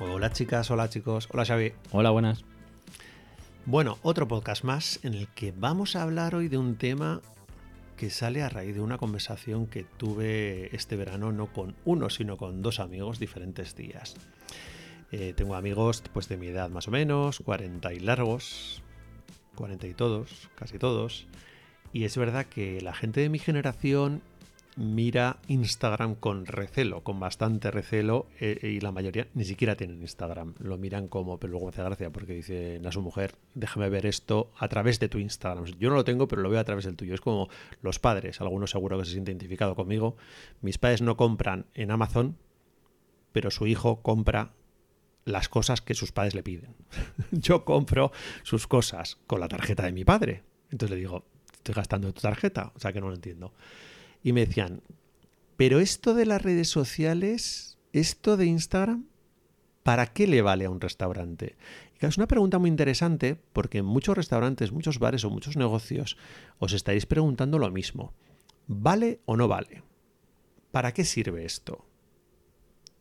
Hola chicas, hola chicos, hola Xavi. Hola, buenas. Bueno, otro podcast más en el que vamos a hablar hoy de un tema que sale a raíz de una conversación que tuve este verano no con uno, sino con dos amigos diferentes días. Eh, tengo amigos pues de mi edad más o menos, 40 y largos, 40 y todos, casi todos. Y es verdad que la gente de mi generación mira Instagram con recelo, con bastante recelo, eh, y la mayoría ni siquiera tienen Instagram. Lo miran como, pero luego hace gracia porque dicen a su mujer, déjame ver esto a través de tu Instagram. Yo no lo tengo, pero lo veo a través del tuyo. Es como los padres, algunos seguro que se siente identificado conmigo. Mis padres no compran en Amazon, pero su hijo compra las cosas que sus padres le piden. Yo compro sus cosas con la tarjeta de mi padre. Entonces le digo, estoy gastando tu tarjeta, o sea que no lo entiendo y me decían, pero esto de las redes sociales, esto de Instagram, ¿para qué le vale a un restaurante? Y es una pregunta muy interesante porque en muchos restaurantes, muchos bares o muchos negocios os estáis preguntando lo mismo. ¿Vale o no vale? ¿Para qué sirve esto?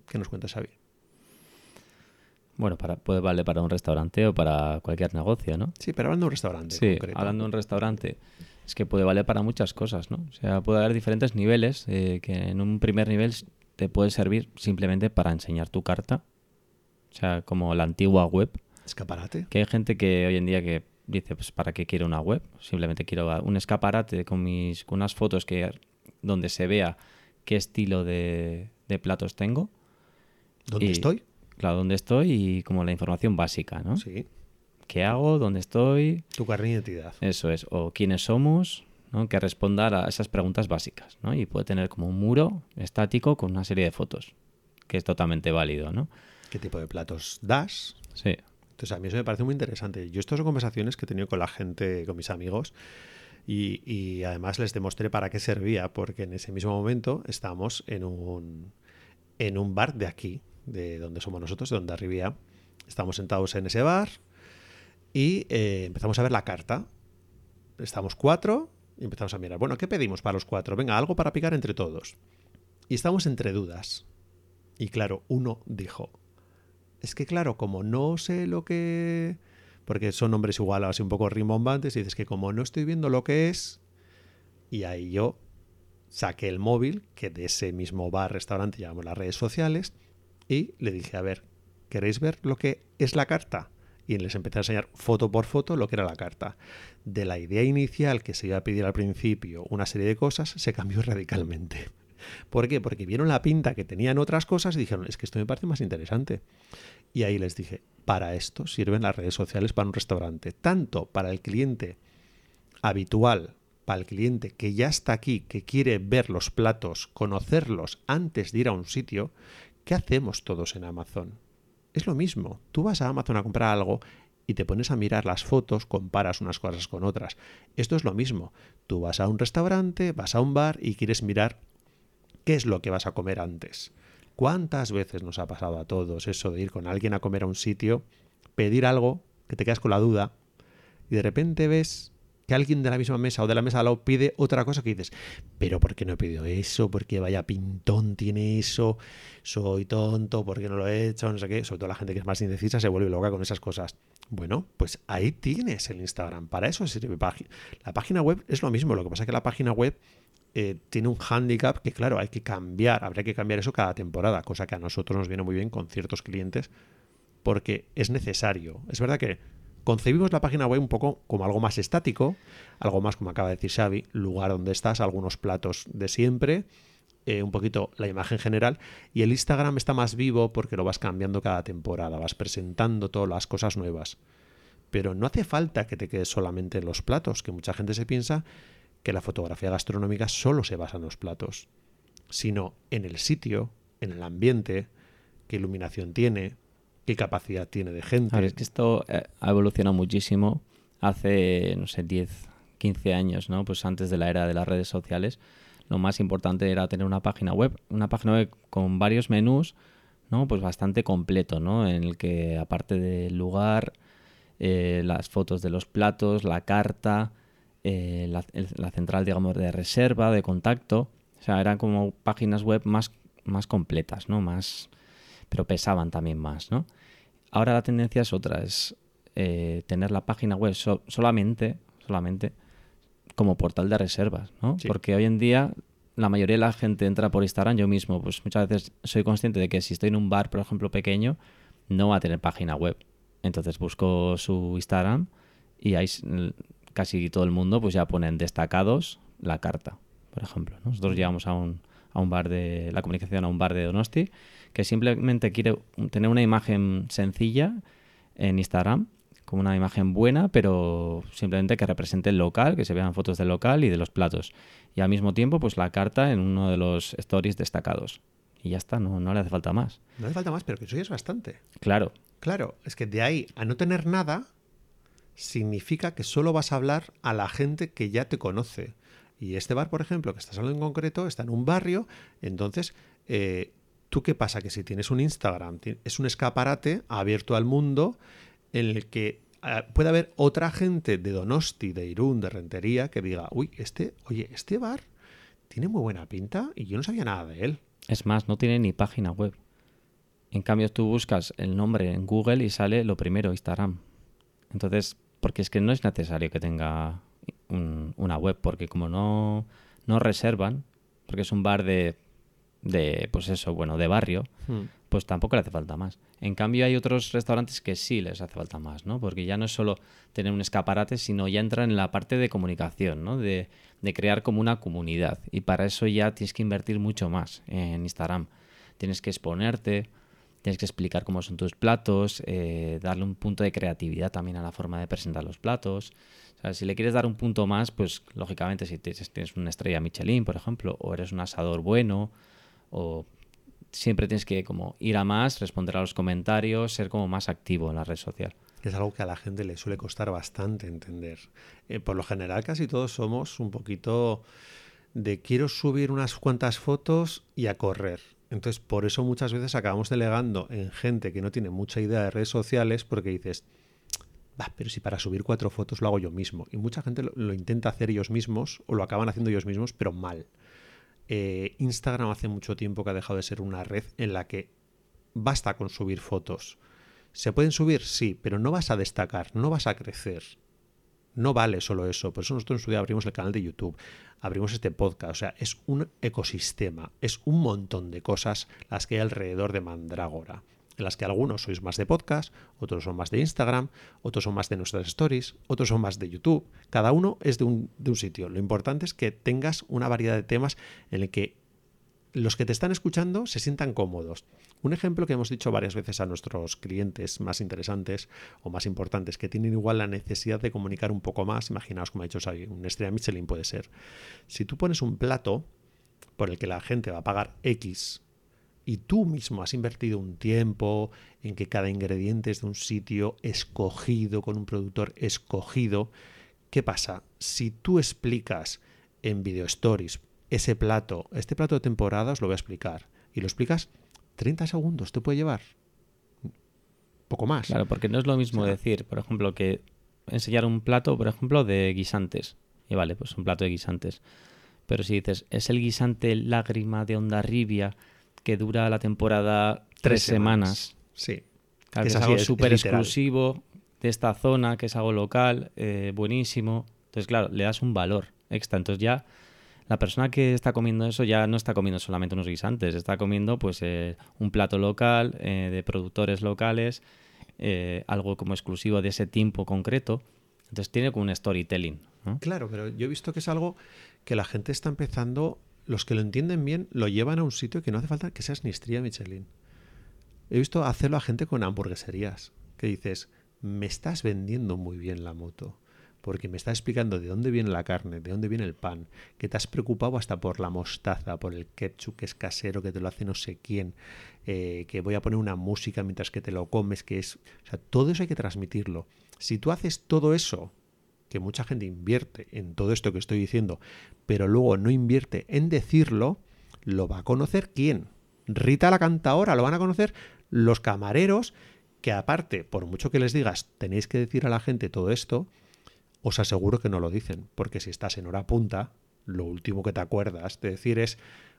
¿Qué nos cuenta Xavi? Bueno, para, puede valer para un restaurante o para cualquier negocio, ¿no? Sí, pero hablando de un restaurante. Sí, hablando de un restaurante es que puede valer para muchas cosas, ¿no? O sea, puede haber diferentes niveles, eh, que en un primer nivel te puede servir simplemente para enseñar tu carta, o sea, como la antigua web. Escaparate. Que hay gente que hoy en día que dice, pues, ¿para qué quiero una web? Simplemente quiero un escaparate con, mis, con unas fotos que, donde se vea qué estilo de, platos tengo. ¿Dónde estoy? Claro, dónde estoy y como la información básica, ¿no? Sí qué hago, dónde estoy. Tu carne de identidad. Eso es, o quiénes somos, ¿no? que responda a esas preguntas básicas. ¿no? Y puede tener como un muro estático con una serie de fotos, que es totalmente válido. ¿no? ¿Qué tipo de platos das? Sí. Entonces a mí eso me parece muy interesante. Yo estas son conversaciones que he tenido con la gente, con mis amigos, y, y además les demostré para qué servía, porque en ese mismo momento estábamos en un, en un bar de aquí, de donde somos nosotros, de donde arribía. Estamos sentados en ese bar, y eh, empezamos a ver la carta. Estamos cuatro y empezamos a mirar. Bueno, ¿qué pedimos para los cuatro? Venga, algo para picar entre todos. Y estamos entre dudas. Y claro, uno dijo, es que claro, como no sé lo que... Porque son nombres igual, así un poco rimbombantes, y dices que como no estoy viendo lo que es, y ahí yo saqué el móvil, que de ese mismo bar, restaurante, llamamos las redes sociales, y le dije, a ver, ¿queréis ver lo que es la carta? y les empecé a enseñar foto por foto lo que era la carta. De la idea inicial que se iba a pedir al principio una serie de cosas, se cambió radicalmente. ¿Por qué? Porque vieron la pinta que tenían otras cosas y dijeron, es que esto me parece más interesante. Y ahí les dije, para esto sirven las redes sociales para un restaurante, tanto para el cliente habitual, para el cliente que ya está aquí, que quiere ver los platos, conocerlos antes de ir a un sitio, ¿qué hacemos todos en Amazon? Es lo mismo. Tú vas a Amazon a comprar algo y te pones a mirar las fotos, comparas unas cosas con otras. Esto es lo mismo. Tú vas a un restaurante, vas a un bar y quieres mirar qué es lo que vas a comer antes. ¿Cuántas veces nos ha pasado a todos eso de ir con alguien a comer a un sitio, pedir algo, que te quedas con la duda, y de repente ves que alguien de la misma mesa o de la mesa al lado pide otra cosa que dices, pero ¿por qué no he pedido eso? ¿Por qué vaya pintón tiene eso? Soy tonto, ¿por qué no lo he hecho? No sé qué. Sobre todo la gente que es más indecisa se vuelve loca con esas cosas. Bueno, pues ahí tienes el Instagram. Para eso sirve la página web. Es lo mismo. Lo que pasa es que la página web eh, tiene un handicap que, claro, hay que cambiar. Habría que cambiar eso cada temporada, cosa que a nosotros nos viene muy bien con ciertos clientes porque es necesario. Es verdad que concebimos la página web un poco como algo más estático, algo más como acaba de decir Xavi, lugar donde estás, algunos platos de siempre, eh, un poquito la imagen general, y el Instagram está más vivo porque lo vas cambiando cada temporada, vas presentando todas las cosas nuevas. Pero no hace falta que te quedes solamente en los platos, que mucha gente se piensa que la fotografía gastronómica solo se basa en los platos, sino en el sitio, en el ambiente, qué iluminación tiene, qué capacidad tiene de gente. es que esto eh, ha evolucionado muchísimo hace, no sé, 10, 15 años, ¿no? Pues antes de la era de las redes sociales, lo más importante era tener una página web, una página web con varios menús, ¿no? Pues bastante completo, ¿no? En el que aparte del lugar, eh, las fotos de los platos, la carta, eh, la, la, central, digamos, de reserva, de contacto, o sea, eran como páginas web más, más completas, ¿no? Más pero pesaban también más, ¿no? Ahora la tendencia es otra, es eh, tener la página web solamente, solamente como portal de reservas, ¿no? Porque hoy en día la mayoría de la gente entra por Instagram, yo mismo, pues muchas veces soy consciente de que si estoy en un bar, por ejemplo, pequeño, no va a tener página web. Entonces busco su Instagram y ahí casi todo el mundo pues ya ponen destacados la carta, por ejemplo. Nosotros llegamos a un, a un bar de la comunicación, a un bar de Donosti, que simplemente quiere tener una imagen sencilla en Instagram como una imagen buena, pero simplemente que represente el local, que se vean fotos del local y de los platos. Y al mismo tiempo, pues la carta en uno de los stories destacados. Y ya está, no, no le hace falta más. No le falta más, pero que eso ya es bastante. Claro. Claro, es que de ahí a no tener nada, significa que solo vas a hablar a la gente que ya te conoce. Y este bar, por ejemplo, que estás hablando en concreto, está en un barrio, entonces, eh, ¿tú qué pasa? Que si tienes un Instagram, es un escaparate abierto al mundo en el que ah, puede haber otra gente de Donosti, de Irún, de Rentería, que diga, uy, este, oye, este bar tiene muy buena pinta y yo no sabía nada de él. Es más, no tiene ni página web. En cambio, tú buscas el nombre en Google y sale lo primero, Instagram. Entonces, porque es que no es necesario que tenga una web, porque como no, no reservan, porque es un bar de, de, pues eso, bueno, de barrio, hmm pues tampoco le hace falta más. En cambio hay otros restaurantes que sí les hace falta más, ¿no? Porque ya no es solo tener un escaparate, sino ya entra en la parte de comunicación, ¿no? De, crear como una comunidad. Y para eso ya tienes que invertir mucho más en Instagram. Tienes que exponerte, tienes que explicar cómo son tus platos, eh, darle un punto de creatividad también a la forma de presentar los platos. O sea, si le quieres dar un punto más, pues lógicamente si tienes una estrella Michelin, por ejemplo, o eres un asador bueno, o siempre tienes que como ir a más, responder a los comentarios, ser como más activo en la red social. Es algo que a la gente le suele costar bastante entender. Eh, por lo general casi todos somos un poquito de quiero subir unas cuantas fotos y a correr. Entonces, por eso muchas veces acabamos delegando en gente que no tiene mucha idea de redes sociales porque dices, pero si para subir cuatro fotos lo hago yo mismo. Y mucha gente lo intenta hacer ellos mismos o lo acaban haciendo ellos mismos, pero mal. Eh, Instagram hace mucho tiempo que ha dejado de ser una red en la que basta con subir fotos. ¿Se pueden subir? Sí, pero no vas a destacar, no vas a crecer. No vale solo eso. Por eso nosotros en su día abrimos el canal de YouTube, abrimos este podcast. O sea, es un ecosistema, es un montón de cosas las que hay alrededor de Mandrágora en las que algunos sois más de podcast, otros son más de Instagram, otros son más de nuestras stories, otros son más de YouTube. Cada uno es de un, sitio. Lo importante es que tengas una variedad de temas en el que los que te están escuchando se sientan cómodos. Un ejemplo que hemos dicho varias veces a nuestros clientes más interesantes o más importantes, que tienen igual la necesidad de comunicar un poco más, imaginaos como ha dicho Xavi, un estrella Michelin puede ser. Si tú pones un plato por el que la gente va a pagar X y tú mismo has invertido un tiempo en que cada ingrediente es de un sitio escogido, con un productor escogido, ¿qué pasa? Si tú explicas en Video Stories ese plato, este plato de temporada os lo voy a explicar, y lo explicas 30 segundos, te puede llevar poco más. Claro, porque no es lo mismo decir, por ejemplo, que enseñar un plato, por ejemplo, de guisantes. Y vale, pues un plato de guisantes. Pero si dices, es el guisante lágrima de onda ribia que dura la temporada tres, semanas. Sí. que, es algo súper exclusivo de esta zona, que es algo local, eh, buenísimo. Entonces, claro, le das un valor extra. Entonces ya la persona que está comiendo eso ya no está comiendo solamente unos guisantes, está comiendo pues eh, un plato local, eh, de productores locales, algo como exclusivo de ese tiempo concreto. Entonces tiene como un storytelling. Claro, pero yo he visto que es algo que la gente está empezando los que lo entienden bien lo llevan a un sitio que no hace falta que seas ni estrella Michelin. He visto hacerlo a gente con hamburgueserías, que dices, me estás vendiendo muy bien la moto, porque me estás explicando de dónde viene la carne, de dónde viene el pan, que te has preocupado hasta por la mostaza, por el ketchup que es casero, que te lo hace no sé quién, eh, que voy a poner una música mientras que te lo comes, que es... O sea, todo eso hay que transmitirlo. Si tú haces todo eso que mucha gente invierte en todo esto que estoy diciendo, pero luego no invierte en decirlo, lo va a conocer quién. Rita la canta ahora, lo van a conocer los camareros, que aparte, por mucho que les digas, tenéis que decir a la gente todo esto, os aseguro que no lo dicen, porque si estás en hora punta, lo último que te acuerdas de decir es,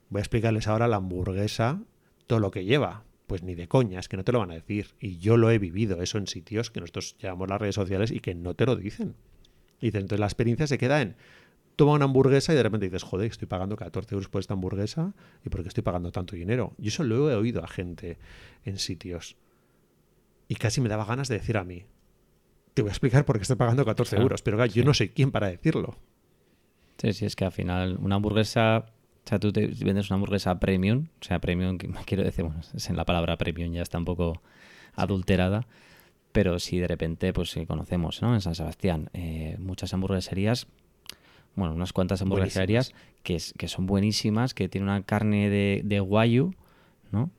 voy a explicarles ahora la hamburguesa, todo lo que lleva, Pues ni de coña, es que no te lo van a decir. Y yo lo he vivido eso en sitios que nosotros llamamos las redes sociales y que no te lo dicen. Y dicen, entonces la experiencia se queda en toma una hamburguesa y de repente dices, joder, estoy pagando 14 euros por esta hamburguesa y por qué estoy pagando tanto dinero. Y eso lo he oído a gente en sitios. Y casi me daba ganas de decir a mí, te voy a explicar por qué estoy pagando 14 euros, pero yo no sé quién para decirlo. Sí, sí, es que al final una hamburguesa, o sea, tú te vendes una hamburguesa premium, o sea, premium, quiero decir, bueno, es en la palabra premium ya está un poco adulterada, pero si de repente, pues conocemos, ¿no? En San Sebastián, eh, muchas hamburgueserías bueno, unas cuantas hamburgueserías que, que, son buenísimas, que tienen una carne de, de guayu, ¿no?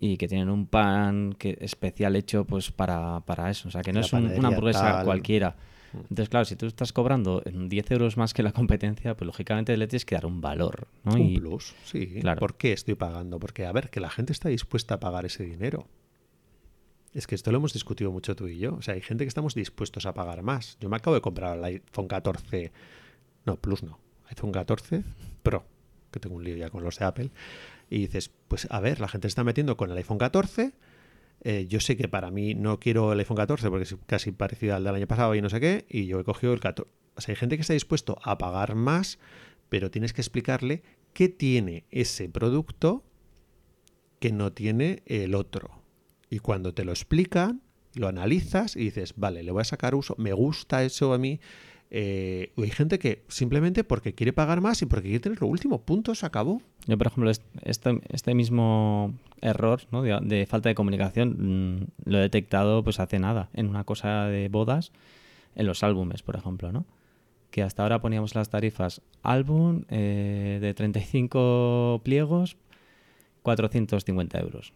Y que tienen un pan que, especial hecho pues para, para eso. O sea, que no es una hamburguesa cualquiera. Mm. Entonces, claro, si tú estás cobrando 10 euros más que la competencia, pues lógicamente le tienes que dar un valor. ¿no? Un plus, sí. Claro. ¿Por qué estoy pagando? Porque, a ver, que la gente está dispuesta a pagar ese dinero. Es que esto lo hemos discutido mucho tú y yo. O sea, hay gente que estamos dispuestos a pagar más. Yo me acabo de comprar el iPhone 14 no, Plus no. iPhone 14 Pro, que tengo un lío ya con los de Apple. Y dices, pues a ver, la gente está metiendo con el iPhone 14. Eh, yo sé que para mí no quiero el iPhone 14 porque es casi parecido al del año pasado y no sé qué. Y yo he cogido el 14. O sea, hay gente que está dispuesto a pagar más, pero tienes que explicarle qué tiene ese producto que no tiene el otro. Y cuando te lo explican, lo analizas y dices, vale, le voy a sacar uso, me gusta eso a mí, eh, hay gente que simplemente porque quiere pagar más y porque quiere tener lo último, punto, se acabó. Yo, por ejemplo, este, este mismo error de, falta de comunicación mm, lo he detectado pues hace nada, en una cosa de bodas, en los álbumes, por ejemplo, ¿no? Que hasta ahora poníamos las tarifas álbum eh, de 35 pliegos, 450 euros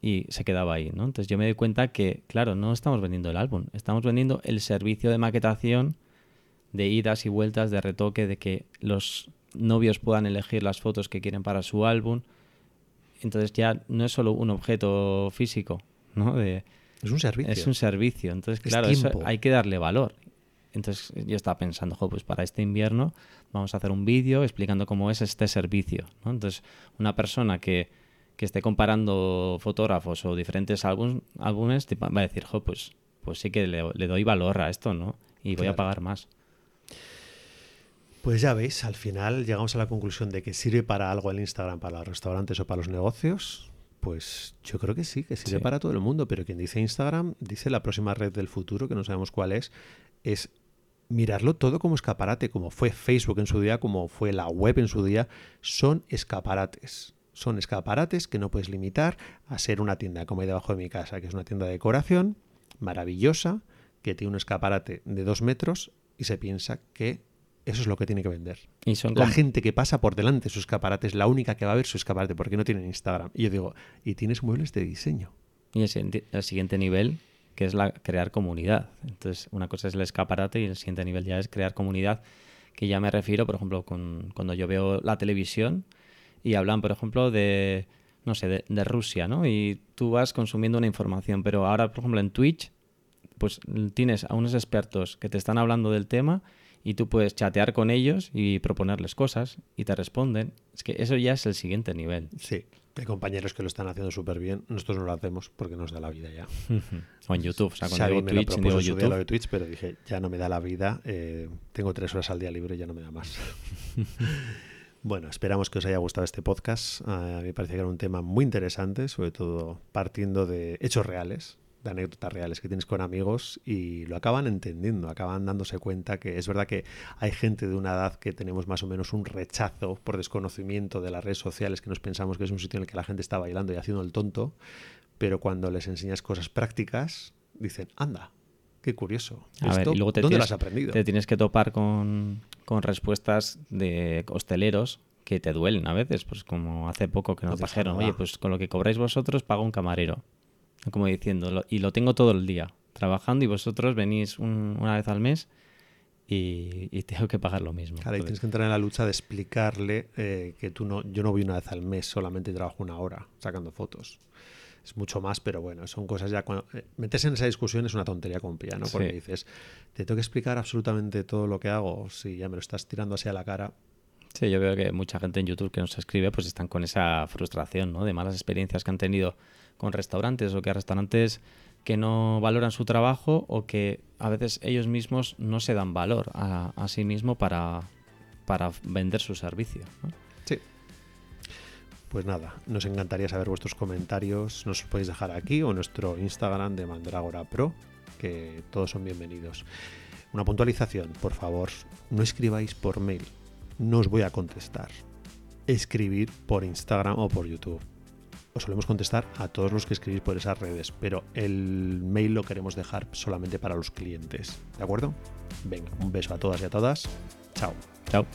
y se quedaba ahí, ¿no? Entonces yo me doy cuenta que, claro, no estamos vendiendo el álbum, estamos vendiendo el servicio de maquetación de idas y vueltas, de retoque, de que los novios puedan elegir las fotos que quieren para su álbum. Entonces ya no es solo un objeto físico, ¿no? De, es un servicio. Es un servicio. Entonces, claro, eso hay que darle valor. Entonces yo estaba pensando, pues para este invierno vamos a hacer un vídeo explicando cómo es este servicio. ¿no? Entonces, una persona que, que, esté comparando fotógrafos o diferentes álbumes, va a decir, pues, pues sí que le, doy valor a esto, ¿no? Y voy a pagar más. Pues ya veis, al final llegamos a la conclusión de que sirve para algo el Instagram, para los restaurantes o para los negocios. Pues yo creo que sí, que sirve para todo el mundo, pero quien dice Instagram dice la próxima red del futuro, que no sabemos cuál es, es mirarlo todo como escaparate, como fue Facebook en su día, como fue la web en su día, son escaparates. Son escaparates que no puedes limitar a ser una tienda como hay debajo de mi casa, que es una tienda de decoración maravillosa, que tiene un escaparate de dos metros y se piensa que eso es lo que tiene que vender. Y son la gente que pasa por delante de su escaparate es la única que va a ver su escaparate porque no tienen Instagram. Y yo digo, y tienes muebles de diseño. Y el, siguiente nivel, que es la crear comunidad. Entonces, una cosa es el escaparate y el siguiente nivel ya es crear comunidad, que ya me refiero, por ejemplo, con, cuando yo veo la televisión y hablan, por ejemplo, de, no sé, de, de Rusia, ¿no? Y tú vas consumiendo una información, pero ahora, por ejemplo, en Twitch, pues tienes a unos expertos que te están hablando del tema y tú puedes chatear con ellos y proponerles cosas y te responden. Es que eso ya es el siguiente nivel. Sí, hay compañeros que lo están haciendo súper bien. Nosotros no lo hacemos porque nos da la vida ya. o en YouTube. O sea, cuando digo Twitch, digo YouTube. Lo de Twitch, pero dije, ya no me da la vida. Eh, tengo tres horas al día libre y ya no me da más. bueno, esperamos que os haya gustado este podcast. a mí me parece que era un tema muy interesante, sobre todo partiendo de hechos reales de anécdotas reales que tienes con amigos y lo acaban entendiendo, acaban dándose cuenta que es verdad que hay gente de una edad que tenemos más o menos un rechazo por desconocimiento de las redes sociales, que nos pensamos que es un sitio en el que la gente está bailando y haciendo el tonto, pero cuando les enseñas cosas prácticas, dicen, anda, qué curioso. ¿Dónde lo has aprendido? Te tienes que topar con, con respuestas de hosteleros que te duelen a veces, pues como hace poco que nos dijeron, oye, pues con lo que cobráis vosotros pago un camarero como diciendo, y lo tengo todo el día trabajando y vosotros venís una vez al mes y, tengo que pagar lo mismo. Claro, y tienes que entrar en la lucha de explicarle eh, que tú no, yo no voy una vez al mes, solamente trabajo una hora sacando fotos. Es mucho más, pero bueno, son cosas ya. Cuando, eh, meterse en esa discusión es una tontería con pilla, ¿no? Porque dices, te tengo que explicar absolutamente todo lo que hago. Si ya me lo estás tirando así a la cara, Sí, yo veo que mucha gente en YouTube que nos escribe pues están con esa frustración, ¿no? De malas experiencias que han tenido con restaurantes o que restaurantes que no valoran su trabajo o que a veces ellos mismos no se dan valor a, a sí mismo para, para vender su servicio. ¿no? Sí. Pues nada, nos encantaría saber vuestros comentarios. Nos los podéis dejar aquí o en nuestro Instagram de Mandragora Pro, que todos son bienvenidos. Una puntualización, por favor, no escribáis por mail. No os voy a contestar. Escribir por Instagram o por YouTube. Os solemos contestar a todos los que escribís por esas redes, pero el mail lo queremos dejar solamente para los clientes. ¿De acuerdo? Venga, un beso a todas y a todas. Chao. Chao.